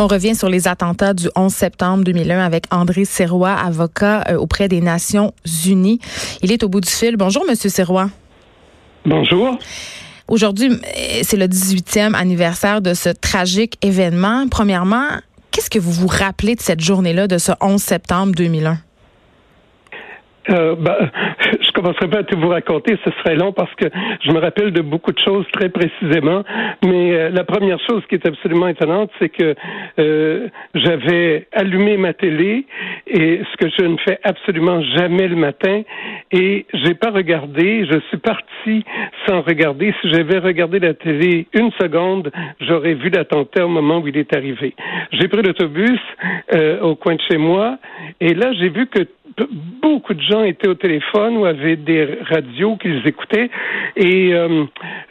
On revient sur les attentats du 11 septembre 2001 avec André Serrois, avocat euh, auprès des Nations Unies. Il est au bout du fil. Bonjour, Monsieur Serrois. Bonjour. Aujourd'hui, euh, c'est le 18e anniversaire de ce tragique événement. Premièrement, qu'est-ce que vous vous rappelez de cette journée-là, de ce 11 septembre 2001? Euh, ben, je commencerai pas à tout vous raconter, ce serait long parce que je me rappelle de beaucoup de choses très précisément. Mais euh, la première chose qui est absolument étonnante, c'est que euh, j'avais allumé ma télé et ce que je ne fais absolument jamais le matin et j'ai pas regardé. Je suis parti sans regarder. Si j'avais regardé la télé une seconde, j'aurais vu l'attentat au moment où il est arrivé. J'ai pris l'autobus euh, au coin de chez moi et là j'ai vu que beaucoup de gens étaient au téléphone ou avaient des radios qu'ils écoutaient. Et euh,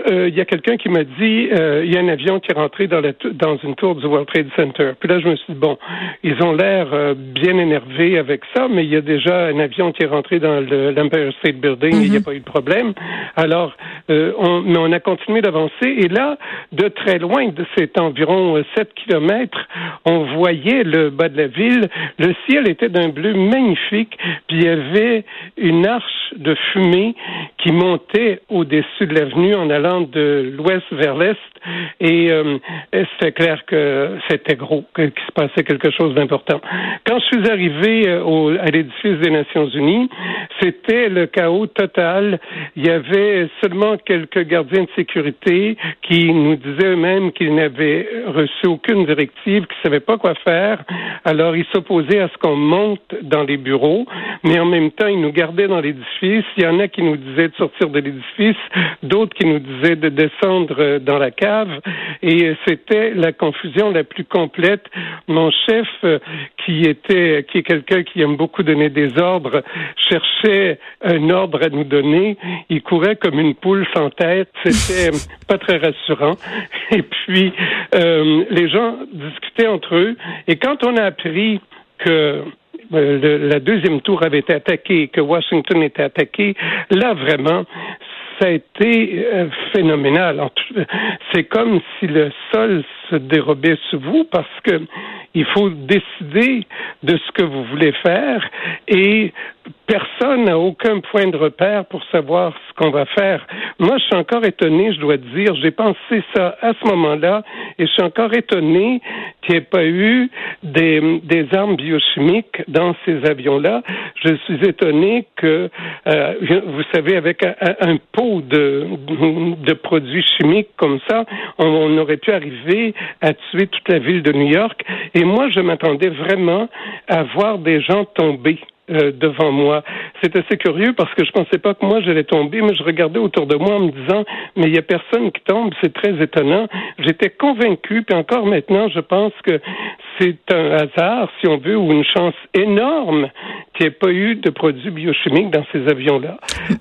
euh, il y a quelqu'un qui m'a dit, euh, il y a un avion qui est rentré dans, la dans une tour du World Trade Center. Puis là, je me suis dit, bon, ils ont l'air bien énervés avec ça, mais il y a déjà un avion qui est rentré dans l'Empire State Building et il n'y a mhm. pas eu de problème. Alors, on, mais on a continué d'avancer. Et là, de très loin, de c'est environ 7 kilomètres, on voyait le bas de la ville. Le ciel était d'un bleu magnifique puis il y avait une arche de fumée qui montait au-dessus de l'avenue en allant de l'ouest vers l'est. Et euh, c'était clair que c'était gros, qu'il se passait quelque chose d'important. Quand je suis arrivé euh, au, à l'édifice des Nations Unies, c'était le chaos total. Il y avait seulement quelques gardiens de sécurité qui nous disaient eux-mêmes qu'ils n'avaient reçu aucune directive, qu'ils ne savaient pas quoi faire. Alors, ils s'opposaient à ce qu'on monte dans les bureaux, mais en même temps, ils nous gardaient dans l'édifice. Il y en a qui nous disaient de sortir de l'édifice, d'autres qui nous disaient de descendre euh, dans la cave. Et c'était la confusion la plus complète. Mon chef, euh, qui était, qui est quelqu'un qui aime beaucoup donner des ordres, cherchait un ordre à nous donner. Il courait comme une poule sans tête. C'était pas très rassurant. Et puis, euh, les gens discutaient entre eux. Et quand on a appris que euh, la deuxième tour avait été attaquée, que Washington était attaqué, là vraiment, ça a été euh, phénoménal. C'est comme si le sol se dérobait sous vous parce que il faut décider de ce que vous voulez faire et personne n'a aucun point de repère pour savoir ce qu'on va faire. Moi, je suis encore étonné, je dois dire, j'ai pensé ça à ce moment-là, et je suis encore étonné qu'il n'y ait pas eu des, armes biochimiques dans ces avions-là. Je suis étonné que, euh, vous savez, avec un, pot de, produits chimiques comme ça, on aurait pu arriver à tuer toute la ville de New York. Et moi, je m'attendais vraiment à voir des gens tomber. Euh, devant moi. C'est assez curieux parce que je pensais pas que moi j'allais tomber, mais je regardais autour de moi en me disant mais il y a personne qui tombe, c'est très étonnant. J'étais convaincu, puis encore maintenant, je pense que c'est un hasard, si on veut, ou une chance énorme qu'il n'y ait pas eu de produits biochimiques dans ces avions-là.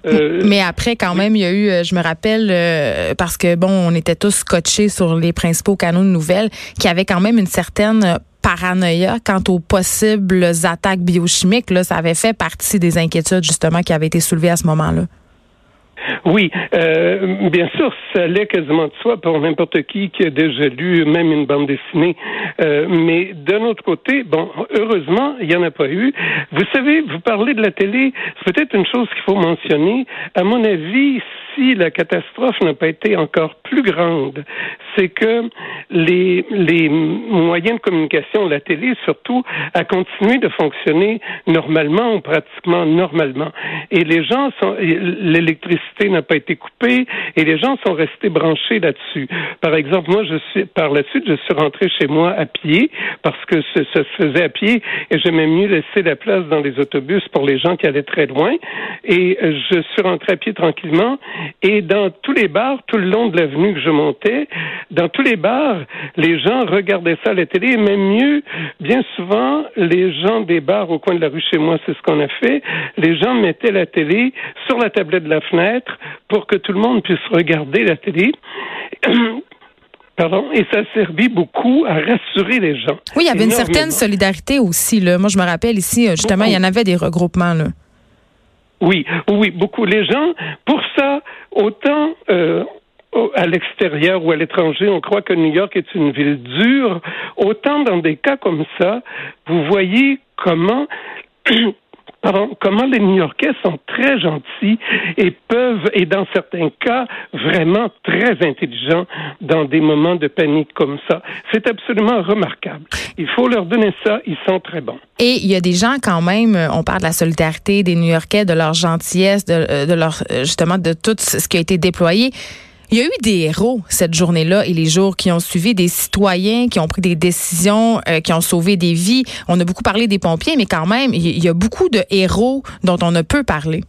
Euh, mais après, quand même, il y a eu, euh, je me rappelle, parce que bon, on était tous scotchés sur les principaux canaux de nouvelles, qui avait quand même une certaine paranoïa quant aux possibles attaques biochimiques. Là, ça avait fait partie des inquiétudes justement qui avaient été soulevées à ce moment-là. Oui, euh, bien sûr, ça allait quasiment de soi pour n'importe qui qui a déjà lu même une bande dessinée. Euh, mais d'un autre côté, bon, heureusement, il n'y en a pas eu. Vous savez, vous parlez de la télé, c'est peut-être une chose qu'il faut mentionner. À mon avis, si la catastrophe n'a pas été encore plus grande, c'est que les, les moyens de communication, la télé surtout, a continué de fonctionner normalement ou pratiquement normalement. Et les gens sont, l'électricité n'a pas été coupée et les gens sont restés branchés là-dessus. Par exemple, moi, je suis, par la suite, je suis rentré chez moi à pied parce que ça se faisait à pied et j'aimais mieux laisser la place dans les autobus pour les gens qui allaient très loin. Et je suis rentré à pied tranquillement et dans tous les bars, tout le long de l'avenue que je montais, dans tous les bars, les gens regardaient ça à la télé et même mieux, bien souvent, les gens des bars au coin de la rue chez moi, c'est ce qu'on a fait, les gens mettaient la télé sur la tablette de la fenêtre pour que tout le monde puisse regarder la télé. Pardon, et ça servait beaucoup à rassurer les gens. Oui, il y avait une certaine solidarité aussi. Là. Moi, je me rappelle ici, justement, il y en avait des regroupements. Là. Oui, oui, beaucoup. Les gens, pour ça, autant euh, à l'extérieur ou à l'étranger, on croit que New York est une ville dure. Autant dans des cas comme ça, vous voyez comment comment les New-Yorkais sont très gentils et peuvent, et dans certains cas, vraiment très intelligents dans des moments de panique comme ça. C'est absolument remarquable. Il faut leur donner ça, ils sont très bons. Et il y a des gens quand même, on parle de la solidarité des New-Yorkais, de leur gentillesse, de, euh, de leur, euh, justement, de tout ce qui a été déployé. Il y a eu des héros cette journée-là et les jours qui ont suivi, des citoyens qui ont pris des décisions, euh, qui ont sauvé des vies. On a beaucoup parlé des pompiers, mais quand même, il y a beaucoup de héros dont on ne peut parler.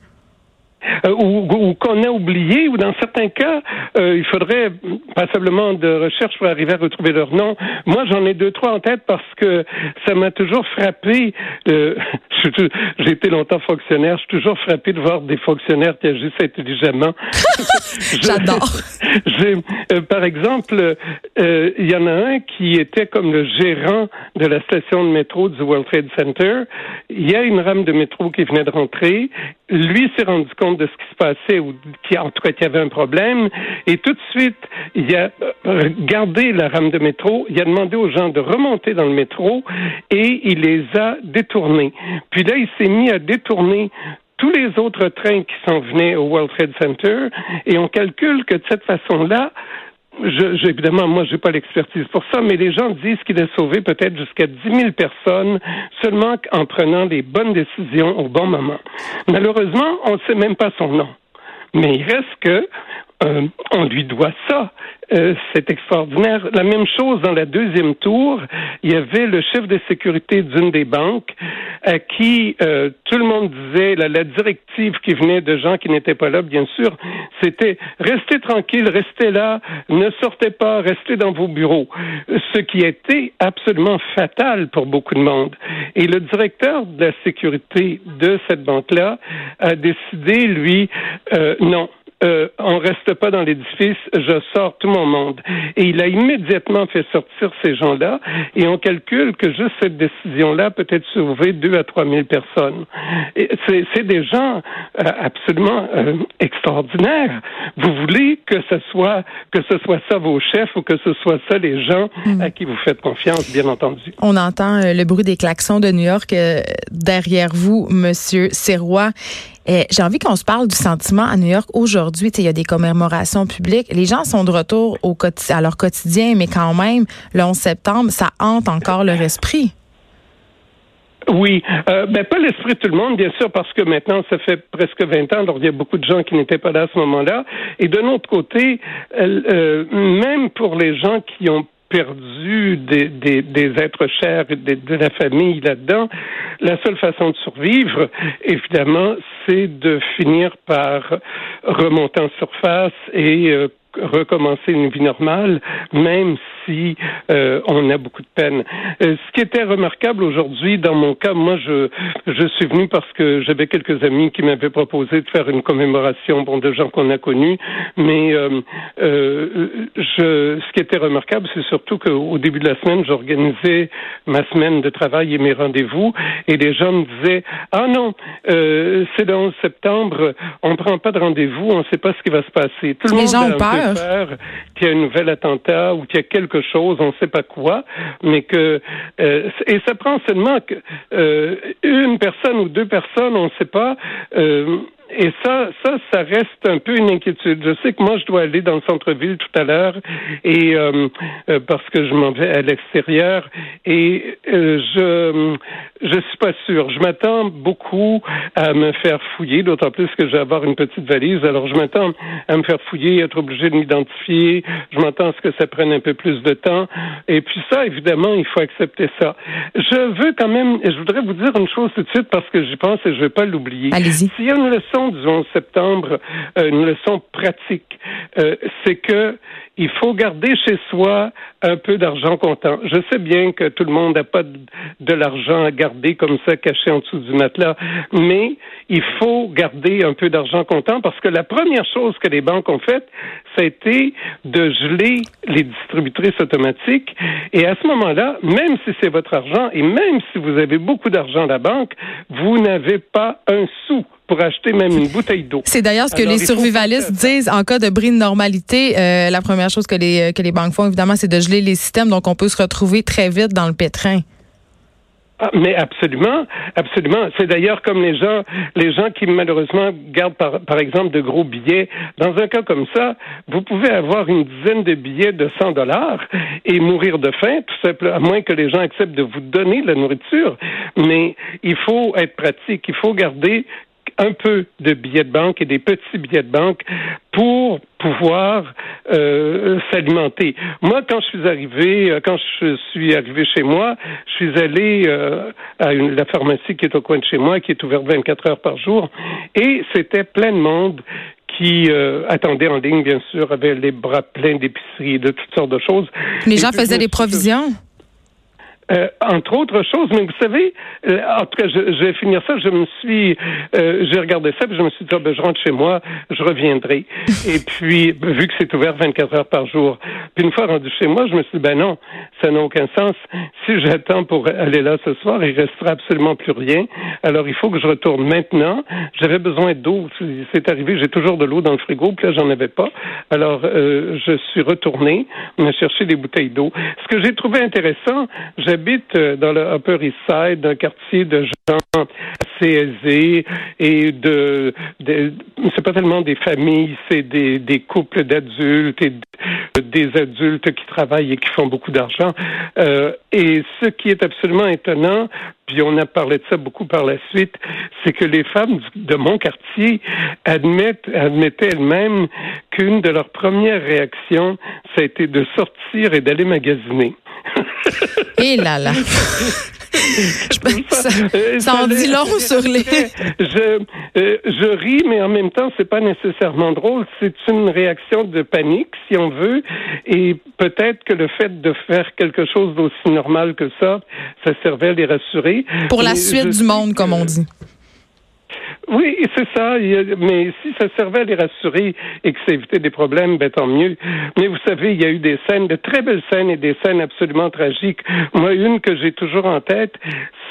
Euh, ou, qu'on a oublié, ou dans certains cas, euh, il faudrait passablement de recherche pour arriver à retrouver leur nom. Moi, j'en ai deux, trois en tête parce que ça m'a toujours frappé. Euh, J'ai été longtemps fonctionnaire, je suis toujours frappé de voir des fonctionnaires qui agissent intelligemment. J'adore. Euh, par exemple, il y en a un qui était comme le gérant de la station de métro du World Trade Center. Il y a une rame de métro qui venait de rentrer. Lui s'est rendu compte de ce qui se passait ou qui, en tout cas, qu'il y avait un problème. Et tout de suite, il a euh, gardé la rame de métro, il a demandé aux gens de remonter dans le métro et il les a détournés. Puis là, il s'est mis à détourner tous les autres trains qui s'en venaient au World Trade Center et on calcule que de cette façon-là, je, évidemment, moi, j'ai pas l'expertise pour ça, mais les gens disent qu'il a sauvé peut-être jusqu'à 10 000 personnes seulement en prenant les bonnes décisions au bon moment. Malheureusement, on ne sait même pas son nom. Mais il reste que euh, on lui doit ça. Euh, c'est extraordinaire. La même chose dans la deuxième tour, il y avait le chef de sécurité d'une des banques à qui euh, tout le monde disait, la, la, directive qui venait de gens qui n'étaient pas là, bien sûr, c'était restez tranquille, restez là, ne sortez pas, restez dans vos bureaux. Ce qui été absolument fatal pour beaucoup de monde. Et le directeur de la sécurité de cette banque-là a décidé, lui, non, euh, on reste pas dans l'édifice, je sors tout mon monde. Et il a immédiatement fait sortir ces gens-là, et on calcule que juste cette décision-là peut être sauvé deux à trois mille personnes. C'est des gens euh, absolument euh, extraordinaires. Vous voulez que ce soit que ce soit ça vos chefs ou que ce soit ça les gens hmm. à qui vous faites confiance, bien entendu. On entend le bruit des klaxons de New York derrière vous, Monsieur Serrois. J'ai envie qu'on se parle du sentiment à New York aujourd'hui. Il y a des commémorations publiques. Les gens sont de retour à leur quotidien, mais quand même, le 11 septembre, ça hante encore leur esprit. Oui, euh, ben pas l'esprit de tout le monde, bien sûr, parce que maintenant, ça fait presque 20 ans, donc il y a beaucoup de gens qui n'étaient pas là à ce moment-là. Et de notre côté, euh, euh, même pour les gens qui ont perdu des, des, êtres chers, de, de la famille là-dedans, la seule façon de survivre, évidemment, c'est de finir par remonter en surface et euh, recommencer une vie normale, même si euh, on a beaucoup de peine. Euh, ce qui était remarquable aujourd'hui, dans mon cas, moi, je, je suis venu parce que j'avais quelques amis qui m'avaient proposé de faire une commémoration, bon, de gens qu'on a connus, mais euh, je, ce qui était remarquable, c'est surtout qu'au début de la semaine, j'organisais ma semaine de travail et mes rendez-vous, et les gens me disaient, ah non, c'est le 11 septembre, on ne prend pas de rendez-vous, on ne sait pas ce qui va se passer. Tout le monde gens peur qu'il y a un nouvel attentat ou qu'il y a quelque chose, on ne sait pas quoi, mais que euh, et ça prend seulement que euh, une personne ou deux personnes, on ne sait pas. Euh, et ça, ça, ça reste un peu une inquiétude. Je sais que moi, je dois aller dans le centre-ville tout à l'heure et euh, euh, parce que je m'en vais à l'extérieur et euh, je je suis pas sûr. Je m'attends beaucoup à me faire fouiller, d'autant plus que je vais avoir une petite valise. Alors, je m'attends à me faire fouiller, être obligé de m'identifier. Je m'attends à ce que ça prenne un peu plus de temps. Et puis ça, évidemment, il faut accepter ça. Je veux quand même, je voudrais vous dire une chose tout de suite parce que j'y pense et je vais pas l'oublier. Allez-y. S'il y a une leçon du 11 septembre, euh, une leçon pratique, euh, c'est que il faut garder chez soi un peu d'argent comptant. Je sais bien que tout le monde n'a pas de, l'argent à garder comme ça caché en dessous du matelas, mais il faut garder un peu d'argent comptant parce que la première chose que les banques ont faite, ça a été de geler les distributrices automatiques. Et à ce moment-là, même si c'est votre argent et même si vous avez beaucoup d'argent à la banque, vous n'avez pas un sou pour acheter même une bouteille d'eau. C'est d'ailleurs ce que les survivalistes disent en cas de bris de normalité. Euh, la première chose que les, que les banques font, évidemment, c'est de geler les systèmes, donc on peut se retrouver très vite dans le pétrin. Ah, mais absolument, absolument. C'est d'ailleurs comme les gens, les gens qui malheureusement gardent par, par exemple de gros billets. Dans un cas comme ça, vous pouvez avoir une dizaine de billets de 100 dollars et mourir de faim, tout simplement, à moins que les gens acceptent de vous donner la nourriture. Mais il faut être pratique. Il faut garder un peu de billets de banque et des petits billets de banque pour pouvoir euh, s'alimenter. Moi, quand je suis arrivé, euh, quand je suis arrivé chez moi, je suis allé euh, à une, la pharmacie qui est au coin de chez moi, qui est ouverte 24 heures par jour, et c'était plein de monde qui euh, attendait en ligne, bien sûr, avait les bras pleins d'épiceries et de toutes sortes de choses. Les gens faisaient des provisions? Euh, entre autres choses, mais vous savez, euh, en tout cas, je, je, vais finir ça. Je me suis, euh, j'ai regardé ça, puis je me suis dit, oh, ben, je rentre chez moi, je reviendrai. Et puis, vu que c'est ouvert 24 heures par jour, puis une fois rendu chez moi, je me suis dit, ben non, ça n'a aucun sens. Si j'attends pour aller là ce soir, il restera absolument plus rien. Alors, il faut que je retourne maintenant. J'avais besoin d'eau. C'est arrivé, j'ai toujours de l'eau dans le frigo, puis là, j'en avais pas. Alors, je suis retourné, me chercher des bouteilles d'eau. Ce que j'ai trouvé intéressant, j'habite euh, dans le Upper East Side, un quartier de gens assez aisés et de, c'est pas tellement des familles, c'est des, des couples d'adultes et des adultes qui travaillent et qui font beaucoup d'argent. Euh, et ce qui est absolument étonnant, puis on a parlé de ça beaucoup par la suite, c'est que les femmes de mon quartier admettent, admettaient elles-mêmes qu'une de leurs premières réactions, ça a été de sortir et d'aller magasiner. Et là là. ça, ça, en dit long sur les. Je, euh, je ris, mais en même temps, c'est pas nécessairement drôle. C'est une réaction de panique, si on veut, et peut-être que le fait de faire quelque chose d'aussi normal que ça, ça servait à les rassurer. Pour la suite du monde, comme on dit. Oui, c'est ça. Mais si ça servait à les rassurer et que ça évitait des problèmes, ben tant mieux. Mais vous savez, il y a eu des scènes, de très belles scènes et des scènes absolument tragiques. Moi, une que j'ai toujours en tête,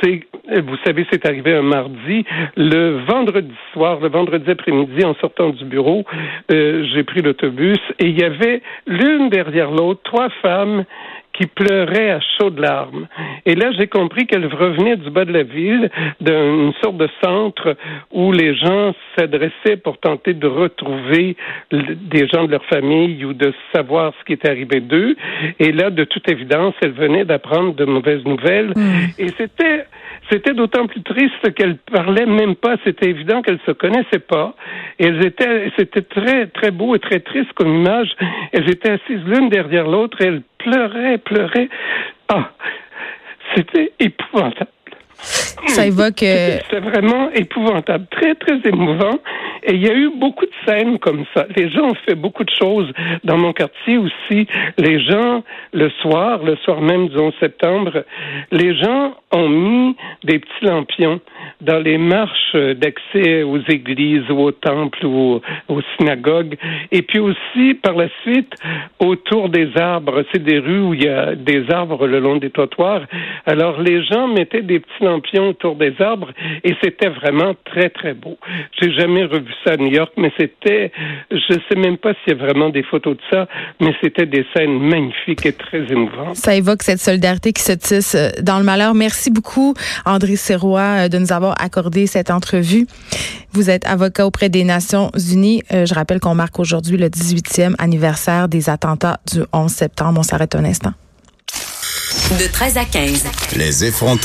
c'est, vous savez, c'est arrivé un mardi, le vendredi soir, le vendredi après-midi, en sortant du bureau, euh, j'ai pris l'autobus et il y avait l'une derrière l'autre trois femmes qui pleurait à chaudes larmes. Et là, j'ai compris qu'elle revenait du bas de la ville, d'une sorte de centre où les gens s'adressaient pour tenter de retrouver des gens de leur famille ou de savoir ce qui était arrivé d'eux. Et là, de toute évidence, elle venait d'apprendre de mauvaises nouvelles. Hmm. Et c'était c'était d'autant plus triste qu'elle parlait même pas. C'était évident qu'elle se connaissait pas. Elles étaient, c'était très, très beau et très triste comme image. Elles étaient assises l'une derrière l'autre et elles pleuraient, pleuraient. Ah, c'était épouvantable. Ça évoque. Euh, c'était vraiment épouvantable, très, très émouvant. Et il y a eu beaucoup de scènes comme ça. Les gens ont fait beaucoup de choses dans mon quartier aussi. Les gens, le soir, le soir même du 11 septembre, les gens ont mis des petits lampions dans les marches d'accès aux églises ou aux temples ou aux, synagogues. Et puis aussi, par la suite, autour des arbres. C'est des rues où il y a des arbres le long des trottoirs. Alors, les gens mettaient des petits lampions autour des arbres et c'était vraiment très, très beau. J'ai jamais revu ça à New York, mais c'était, je sais même pas s'il y a vraiment des photos de ça, mais c'était des scènes magnifiques et très émouvantes. Ça évoque cette solidarité qui se tisse euh, dans le malheur. Merci beaucoup, André Serrois, euh, de nous avoir accordé cette entrevue. Vous êtes avocat auprès des Nations Unies. Euh, je rappelle qu'on marque aujourd'hui le 18e anniversaire des attentats du 11 septembre. On s'arrête un instant. De 13 à 15. Les effrontés.